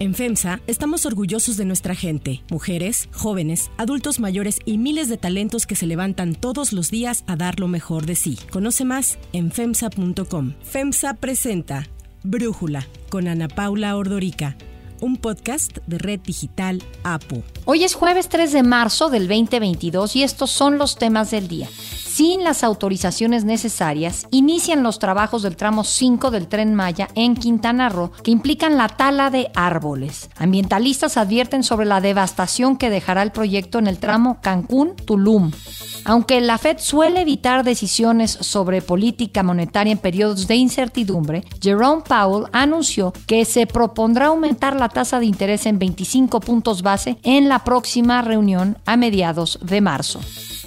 En FEMSA estamos orgullosos de nuestra gente, mujeres, jóvenes, adultos mayores y miles de talentos que se levantan todos los días a dar lo mejor de sí. Conoce más en FEMSA.com. FEMSA presenta Brújula con Ana Paula Ordorica un podcast de Red Digital APO. Hoy es jueves 3 de marzo del 2022 y estos son los temas del día sin las autorizaciones necesarias, inician los trabajos del tramo 5 del tren Maya en Quintana Roo, que implican la tala de árboles. Ambientalistas advierten sobre la devastación que dejará el proyecto en el tramo Cancún-Tulum. Aunque la Fed suele evitar decisiones sobre política monetaria en periodos de incertidumbre, Jerome Powell anunció que se propondrá aumentar la tasa de interés en 25 puntos base en la próxima reunión a mediados de marzo.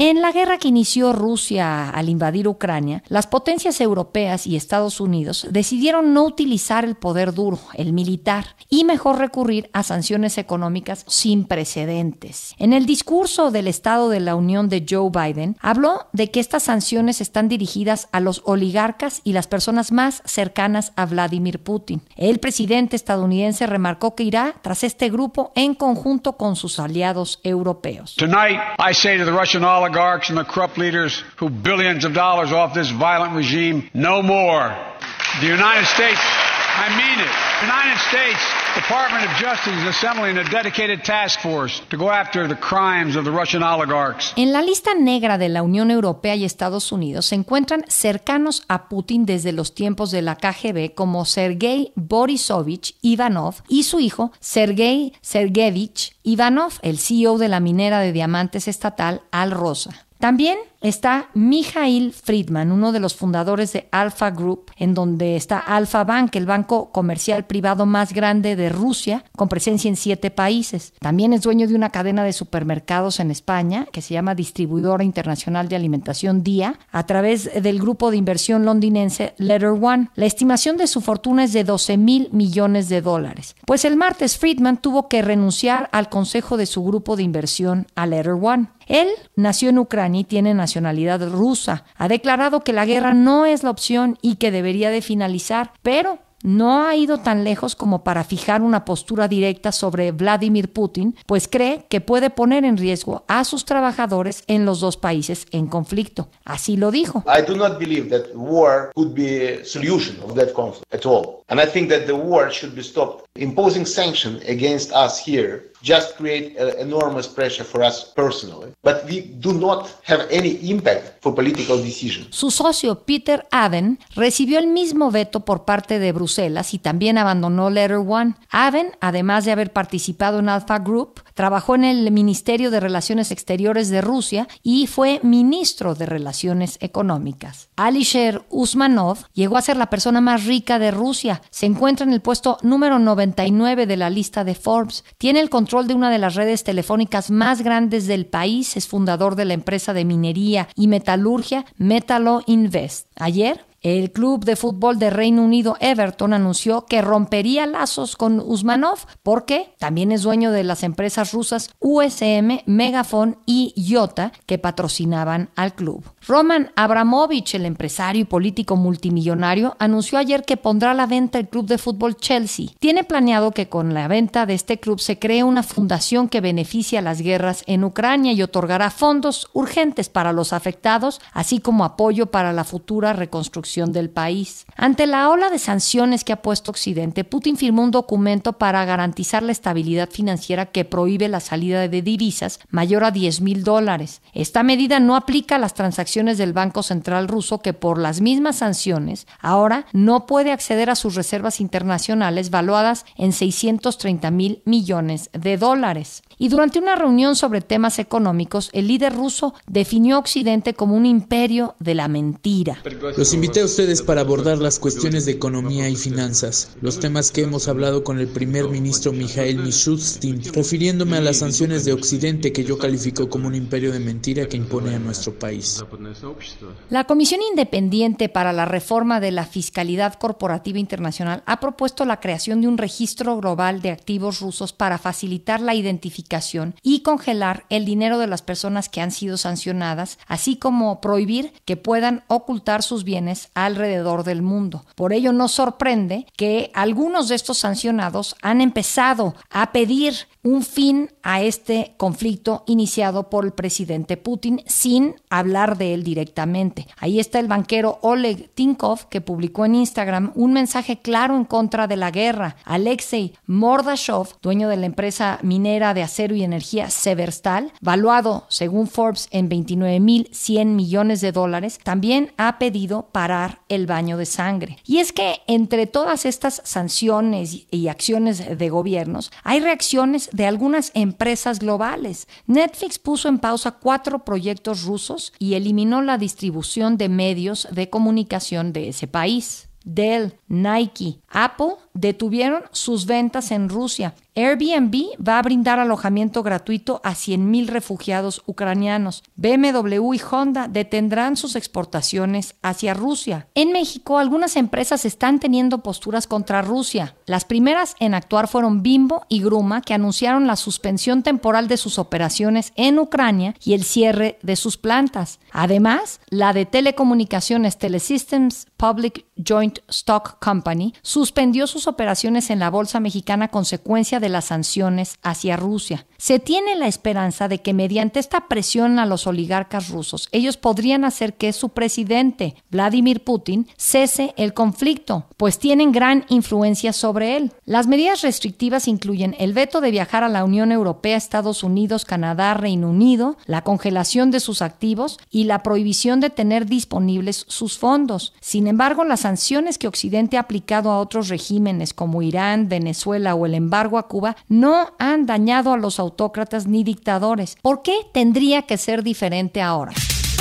En la guerra que inició Rusia al invadir Ucrania, las potencias europeas y Estados Unidos decidieron no utilizar el poder duro, el militar, y mejor recurrir a sanciones económicas sin precedentes. En el discurso del Estado de la Unión de Joe Biden, habló de que estas sanciones están dirigidas a los oligarcas y las personas más cercanas a Vladimir Putin. El presidente estadounidense remarcó que irá tras este grupo en conjunto con sus aliados europeos. Tonight, I say to the Russian and the corrupt leaders who billions of dollars off this violent regime, no more. The United States, I mean it. The United States Department of Justice is assembling a dedicated task force to go after the crimes of the Russian oligarchs. En la lista negra de la Unión Europea y Estados Unidos se encuentran cercanos a Putin desde los tiempos de la KGB como Sergei Borisovich Ivanov y su hijo Sergei Sergeyevich Ivanov, el CEO de la minera de diamantes estatal Al Rosa. También está Mijail Friedman, uno de los fundadores de Alpha Group, en donde está Alpha Bank, el banco comercial privado más grande de Rusia, con presencia en siete países. También es dueño de una cadena de supermercados en España, que se llama Distribuidora Internacional de Alimentación DIA, a través del grupo de inversión londinense Letter One. La estimación de su fortuna es de 12 mil millones de dólares. Pues el martes Friedman tuvo que renunciar al consejo de su grupo de inversión a Letter One. Él nació en Ucrania y tiene rusa. Ha declarado que la guerra no es la opción y que debería de finalizar, pero no ha ido tan lejos como para fijar una postura directa sobre Vladimir Putin, pues cree que puede poner en riesgo a sus trabajadores en los dos países en conflicto. Así lo dijo. I do not believe that war could be a solution of that conflict at all. And I think that the war should be stopped. Imposing sanctions against us here just create enormous pressure for us personally, but we do not have any impact for political decisions. Su socio Peter Aden recibió el mismo veto por parte de Bruselas y también abandonó Letter One. Aden, además de haber participado en Alpha Group, trabajó en el Ministerio de Relaciones Exteriores de Rusia y fue ministro de Relaciones Económicas. Alisher Usmanov llegó a ser la persona más rica de Rusia. Se encuentra en el puesto número 99 de la lista de Forbes. Tiene el control de una de las redes telefónicas más grandes del país. Es fundador de la empresa de minería y metalurgia Metalo Invest. Ayer el club de fútbol de Reino Unido Everton anunció que rompería lazos con Usmanov porque también es dueño de las empresas rusas USM, Megafon y Iota que patrocinaban al club. Roman Abramovich, el empresario y político multimillonario, anunció ayer que pondrá a la venta el club de fútbol Chelsea. Tiene planeado que con la venta de este club se cree una fundación que beneficie a las guerras en Ucrania y otorgará fondos urgentes para los afectados, así como apoyo para la futura reconstrucción del país. Ante la ola de sanciones que ha puesto Occidente, Putin firmó un documento para garantizar la estabilidad financiera que prohíbe la salida de divisas mayor a 10 mil dólares. Esta medida no aplica a las transacciones del Banco Central ruso que por las mismas sanciones ahora no puede acceder a sus reservas internacionales valuadas en 630 mil millones de dólares. Y durante una reunión sobre temas económicos, el líder ruso definió a Occidente como un imperio de la mentira. Los invité a ustedes para abordar las cuestiones de economía y finanzas, los temas que hemos hablado con el primer ministro Mikhail Mishustin, refiriéndome a las sanciones de Occidente que yo califico como un imperio de mentira que impone a nuestro país. La Comisión Independiente para la Reforma de la Fiscalidad Corporativa Internacional ha propuesto la creación de un registro global de activos rusos para facilitar la identificación y congelar el dinero de las personas que han sido sancionadas, así como prohibir que puedan ocultar sus bienes alrededor del mundo. Por ello no sorprende que algunos de estos sancionados han empezado a pedir un fin a este conflicto iniciado por el presidente Putin sin hablar de él directamente. Ahí está el banquero Oleg Tinkov que publicó en Instagram un mensaje claro en contra de la guerra. Alexei Mordashov, dueño de la empresa minera de acero y energía Severstal, valuado según Forbes en 29.100 millones de dólares, también ha pedido parar el baño de sangre. Y es que entre todas estas sanciones y acciones de gobiernos hay reacciones de algunas empresas globales. Netflix puso en pausa cuatro proyectos rusos y eliminó la distribución de medios de comunicación de ese país. Dell, Nike, Apple detuvieron sus ventas en Rusia Airbnb va a brindar alojamiento gratuito a 100.000 refugiados ucranianos. BMW y Honda detendrán sus exportaciones hacia Rusia. En México, algunas empresas están teniendo posturas contra Rusia. Las primeras en actuar fueron Bimbo y Gruma, que anunciaron la suspensión temporal de sus operaciones en Ucrania y el cierre de sus plantas. Además, la de telecomunicaciones Telesystems Public Joint Stock Company suspendió sus operaciones en la bolsa mexicana consecuencia de las sanciones hacia Rusia. Se tiene la esperanza de que mediante esta presión a los oligarcas rusos, ellos podrían hacer que su presidente, Vladimir Putin, cese el conflicto, pues tienen gran influencia sobre él. Las medidas restrictivas incluyen el veto de viajar a la Unión Europea, Estados Unidos, Canadá, Reino Unido, la congelación de sus activos y la prohibición de tener disponibles sus fondos. Sin embargo, las sanciones que Occidente ha aplicado a otros regímenes como Irán, Venezuela o el embargo a Cuba no han dañado a los autócratas ni dictadores. ¿Por qué tendría que ser diferente ahora?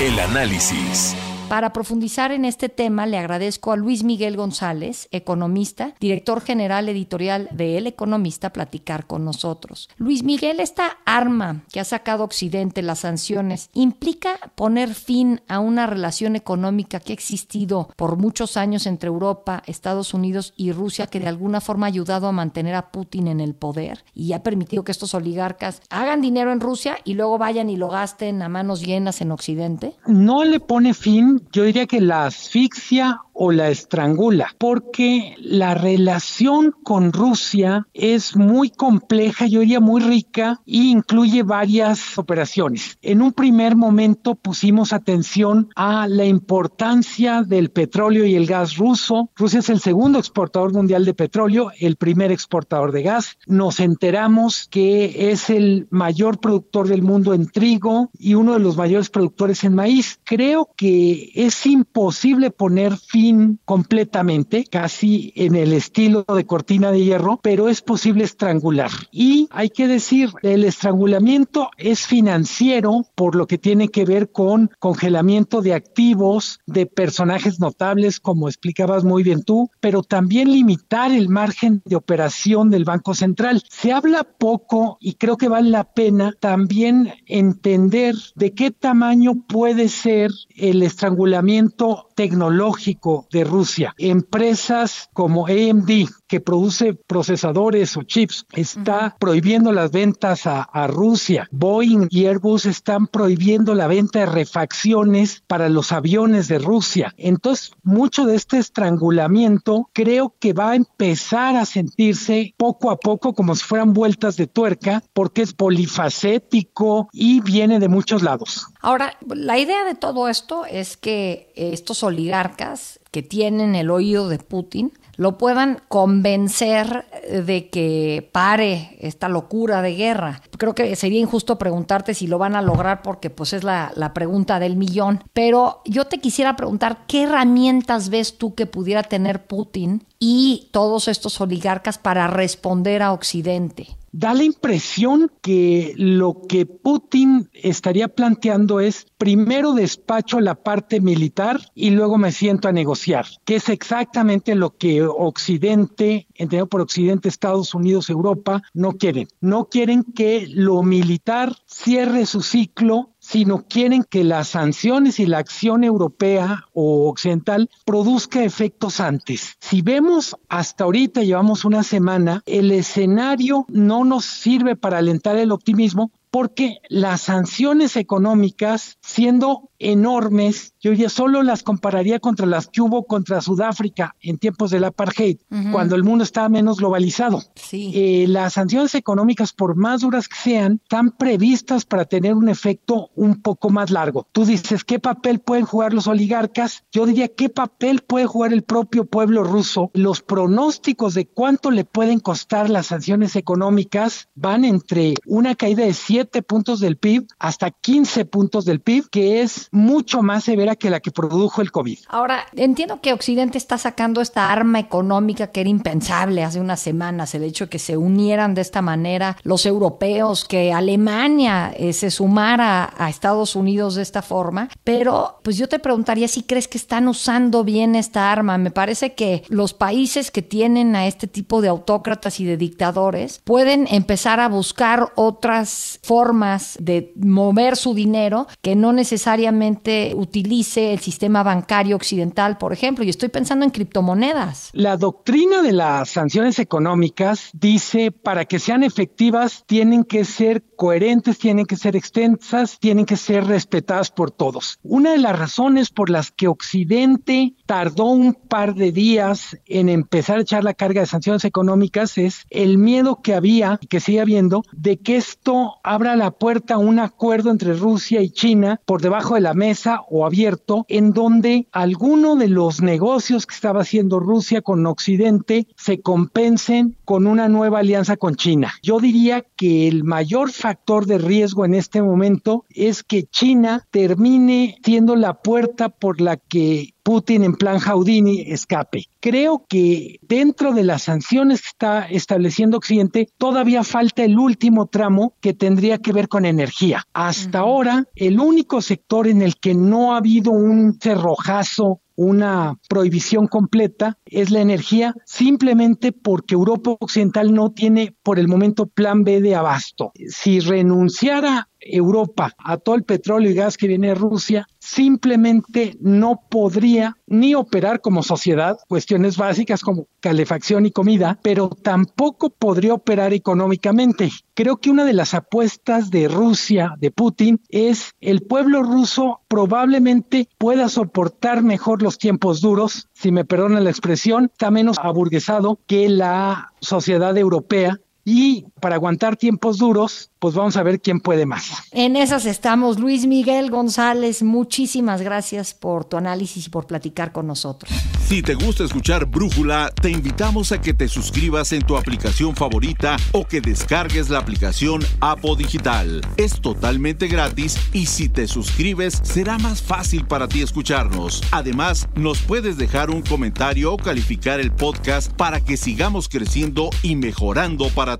El análisis. Para profundizar en este tema, le agradezco a Luis Miguel González, economista, director general editorial de El Economista, platicar con nosotros. Luis Miguel, esta arma que ha sacado Occidente, las sanciones, ¿implica poner fin a una relación económica que ha existido por muchos años entre Europa, Estados Unidos y Rusia, que de alguna forma ha ayudado a mantener a Putin en el poder y ha permitido que estos oligarcas hagan dinero en Rusia y luego vayan y lo gasten a manos llenas en Occidente? No le pone fin yo diría que la asfixia o la estrangula, porque la relación con Rusia es muy compleja, yo diría muy rica, e incluye varias operaciones. En un primer momento pusimos atención a la importancia del petróleo y el gas ruso. Rusia es el segundo exportador mundial de petróleo, el primer exportador de gas. Nos enteramos que es el mayor productor del mundo en trigo y uno de los mayores productores en maíz. Creo que es imposible poner fin completamente, casi en el estilo de cortina de hierro, pero es posible estrangular. Y hay que decir, el estrangulamiento es financiero por lo que tiene que ver con congelamiento de activos de personajes notables, como explicabas muy bien tú, pero también limitar el margen de operación del Banco Central. Se habla poco y creo que vale la pena también entender de qué tamaño puede ser el estrangulamiento tecnológico de Rusia. Empresas como AMD, que produce procesadores o chips, está prohibiendo las ventas a, a, Rusia. Boeing y Airbus están prohibiendo la venta de refacciones para los aviones de Rusia. Entonces, mucho de este estrangulamiento creo que va a empezar a sentirse poco a poco como si fueran vueltas de tuerca, porque es polifacético y viene de muchos lados. Ahora, la idea de todo esto es que estos oligarcas que tienen el oído de Putin lo puedan convencer de que pare esta locura de guerra. Creo que sería injusto preguntarte si lo van a lograr porque pues es la, la pregunta del millón. Pero yo te quisiera preguntar, ¿qué herramientas ves tú que pudiera tener Putin y todos estos oligarcas para responder a Occidente? Da la impresión que lo que Putin estaría planteando es primero despacho la parte militar y luego me siento a negociar, que es exactamente lo que Occidente, entendido por Occidente, Estados Unidos, Europa, no quieren. No quieren que lo militar cierre su ciclo sino quieren que las sanciones y la acción europea o occidental produzca efectos antes. Si vemos hasta ahorita, llevamos una semana, el escenario no nos sirve para alentar el optimismo porque las sanciones económicas, siendo enormes, yo ya solo las compararía contra las que hubo contra Sudáfrica en tiempos del apartheid, cuando el mundo estaba menos globalizado. Sí. Eh, las sanciones económicas, por más duras que sean, están previstas para tener un efecto un poco más largo. Tú dices, ¿qué papel pueden jugar los oligarcas? Yo diría, ¿qué papel puede jugar el propio pueblo ruso? Los pronósticos de cuánto le pueden costar las sanciones económicas van entre una caída de 7 puntos del PIB hasta 15 puntos del PIB, que es mucho más severa que la que produjo el COVID. Ahora, entiendo que Occidente está sacando esta arma económica que era impensable hace unas semanas, el hecho de que se unieran de esta manera los europeos, que Alemania eh, se sumara a Estados Unidos de esta forma, pero pues yo te preguntaría si crees que están usando bien esta arma. Me parece que los países que tienen a este tipo de autócratas y de dictadores pueden empezar a buscar otras formas de mover su dinero que no necesariamente utilice el sistema bancario occidental, por ejemplo, y estoy pensando en criptomonedas. La doctrina de las sanciones económicas dice para que sean efectivas tienen que ser coherentes, tienen que ser extensas, tienen que ser respetadas por todos. Una de las razones por las que Occidente tardó un par de días en empezar a echar la carga de sanciones económicas es el miedo que había y que sigue habiendo de que esto abra la puerta a un acuerdo entre Rusia y China por debajo de la mesa o abierto en donde alguno de los negocios que estaba haciendo Rusia con Occidente se compensen con una nueva alianza con China. Yo diría que el mayor factor de riesgo en este momento es que China termine siendo la puerta por la que Putin en plan Houdini escape. Creo que dentro de las sanciones que está estableciendo Occidente todavía falta el último tramo que tendría que ver con energía. Hasta ahora, el único sector en el que no ha habido un cerrojazo una prohibición completa es la energía, simplemente porque Europa Occidental no tiene por el momento plan B de abasto. Si renunciara Europa a todo el petróleo y gas que viene de Rusia, simplemente no podría ni operar como sociedad, cuestiones básicas como calefacción y comida, pero tampoco podría operar económicamente. Creo que una de las apuestas de Rusia, de Putin, es el pueblo ruso probablemente pueda soportar mejor los tiempos duros, si me perdona la expresión, está menos aburguesado que la sociedad europea y para aguantar tiempos duros, pues vamos a ver quién puede más. En esas estamos. Luis Miguel González, muchísimas gracias por tu análisis y por platicar con nosotros. Si te gusta escuchar Brújula, te invitamos a que te suscribas en tu aplicación favorita o que descargues la aplicación Apo Digital. Es totalmente gratis y si te suscribes será más fácil para ti escucharnos. Además, nos puedes dejar un comentario o calificar el podcast para que sigamos creciendo y mejorando para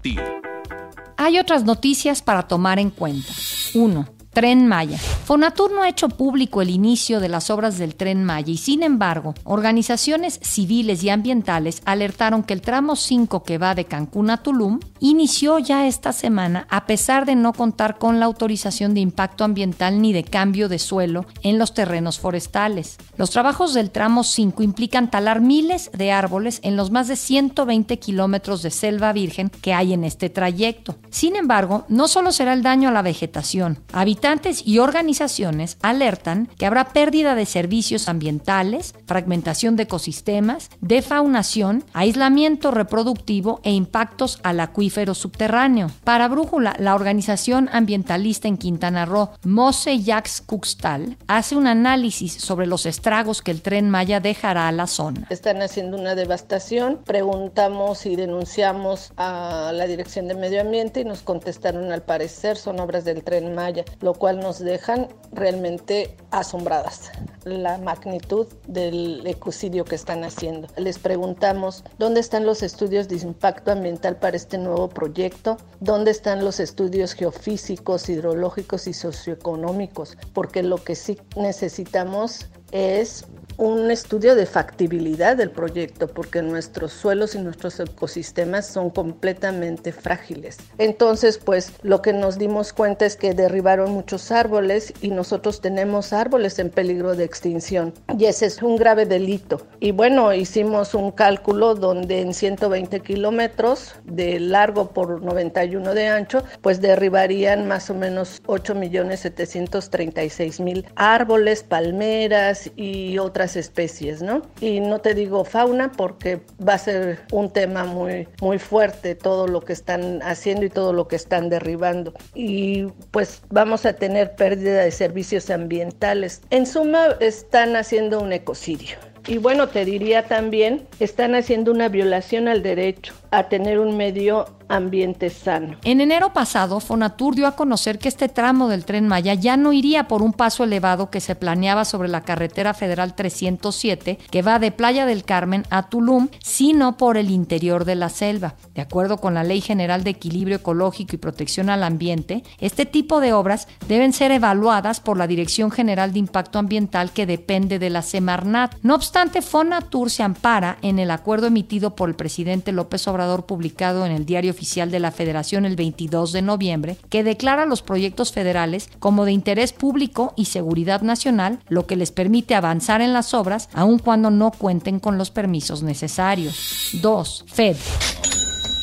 Hay otras noticias para tomar en cuenta. 1. Tren Maya. Fonatur no ha hecho público el inicio de las obras del Tren Maya y sin embargo, organizaciones civiles y ambientales alertaron que el tramo 5 que va de Cancún a Tulum inició ya esta semana a pesar de no contar con la autorización de impacto ambiental ni de cambio de suelo en los terrenos forestales. Los trabajos del tramo 5 implican talar miles de árboles en los más de 120 kilómetros de selva virgen que hay en este trayecto. Sin embargo, no solo será el daño a la vegetación, habitantes y organizaciones alertan que habrá pérdida de servicios ambientales, fragmentación de ecosistemas, defaunación, aislamiento reproductivo e impactos al acuífero subterráneo. Para Brújula, la organización ambientalista en Quintana Roo, Mose Jax Cuxtal, hace un análisis sobre los estragos que el tren Maya dejará a la zona. Están haciendo una devastación. Preguntamos y denunciamos a la Dirección de Medio Ambiente y nos contestaron al parecer son obras del tren Maya, lo cual nos dejan realmente asombradas la magnitud del ecocidio que están haciendo. Les preguntamos dónde están los estudios de impacto ambiental para este nuevo proyecto, dónde están los estudios geofísicos, hidrológicos y socioeconómicos, porque lo que sí necesitamos es un estudio de factibilidad del proyecto, porque nuestros suelos y nuestros ecosistemas son completamente frágiles. Entonces, pues lo que nos dimos cuenta es que derribaron muchos árboles y nosotros tenemos árboles en peligro de extinción. Y ese es un grave delito. Y bueno, hicimos un cálculo donde en 120 kilómetros de largo por 91 de ancho, pues derribarían más o menos 8 millones 736 mil árboles, palmeras y otras especies, ¿no? Y no te digo fauna porque va a ser un tema muy, muy fuerte todo lo que están haciendo y todo lo que están derribando. Y pues vamos a tener pérdida de servicios ambientales. En suma, están haciendo un ecocidio. Y bueno, te diría también, están haciendo una violación al derecho a tener un medio ambiente sano. En enero pasado, Fonatur dio a conocer que este tramo del tren Maya ya no iría por un paso elevado que se planeaba sobre la carretera federal 307 que va de Playa del Carmen a Tulum, sino por el interior de la selva. De acuerdo con la Ley General de Equilibrio Ecológico y Protección al Ambiente, este tipo de obras deben ser evaluadas por la Dirección General de Impacto Ambiental que depende de la Semarnat. No obstante, Fonatur se ampara en el acuerdo emitido por el presidente López Obrador publicado en el Diario Oficial de la Federación el 22 de noviembre, que declara los proyectos federales como de interés público y seguridad nacional, lo que les permite avanzar en las obras aun cuando no cuenten con los permisos necesarios. 2. FED.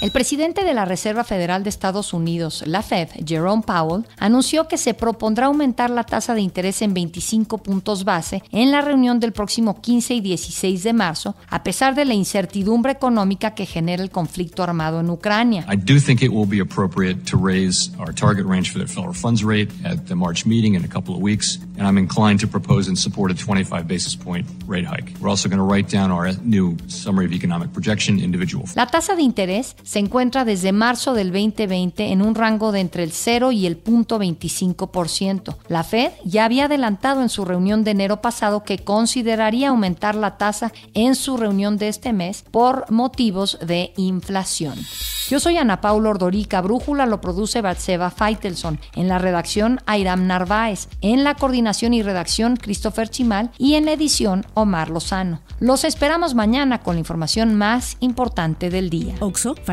El presidente de la Reserva Federal de Estados Unidos, la Fed, Jerome Powell, anunció que se propondrá aumentar la tasa de interés en 25 puntos base en la reunión del próximo 15 y 16 de marzo, a pesar de la incertidumbre económica que genera el conflicto armado en Ucrania. I do think it will be appropriate to raise our target range for the federal funds rate at the March meeting in a couple of weeks, and I'm inclined to propose and support a 25 basis point rate hike. We're also going to write down our new summary of economic projection individual. La tasa de interés se encuentra desde marzo del 2020 en un rango de entre el 0 y el 0.25%. La Fed ya había adelantado en su reunión de enero pasado que consideraría aumentar la tasa en su reunión de este mes por motivos de inflación. Yo soy Ana Paula Ordorica, Brújula lo produce Batseva Feitelson, en la redacción Airam Narváez, en la coordinación y redacción Christopher Chimal y en la edición Omar Lozano. Los esperamos mañana con la información más importante del día.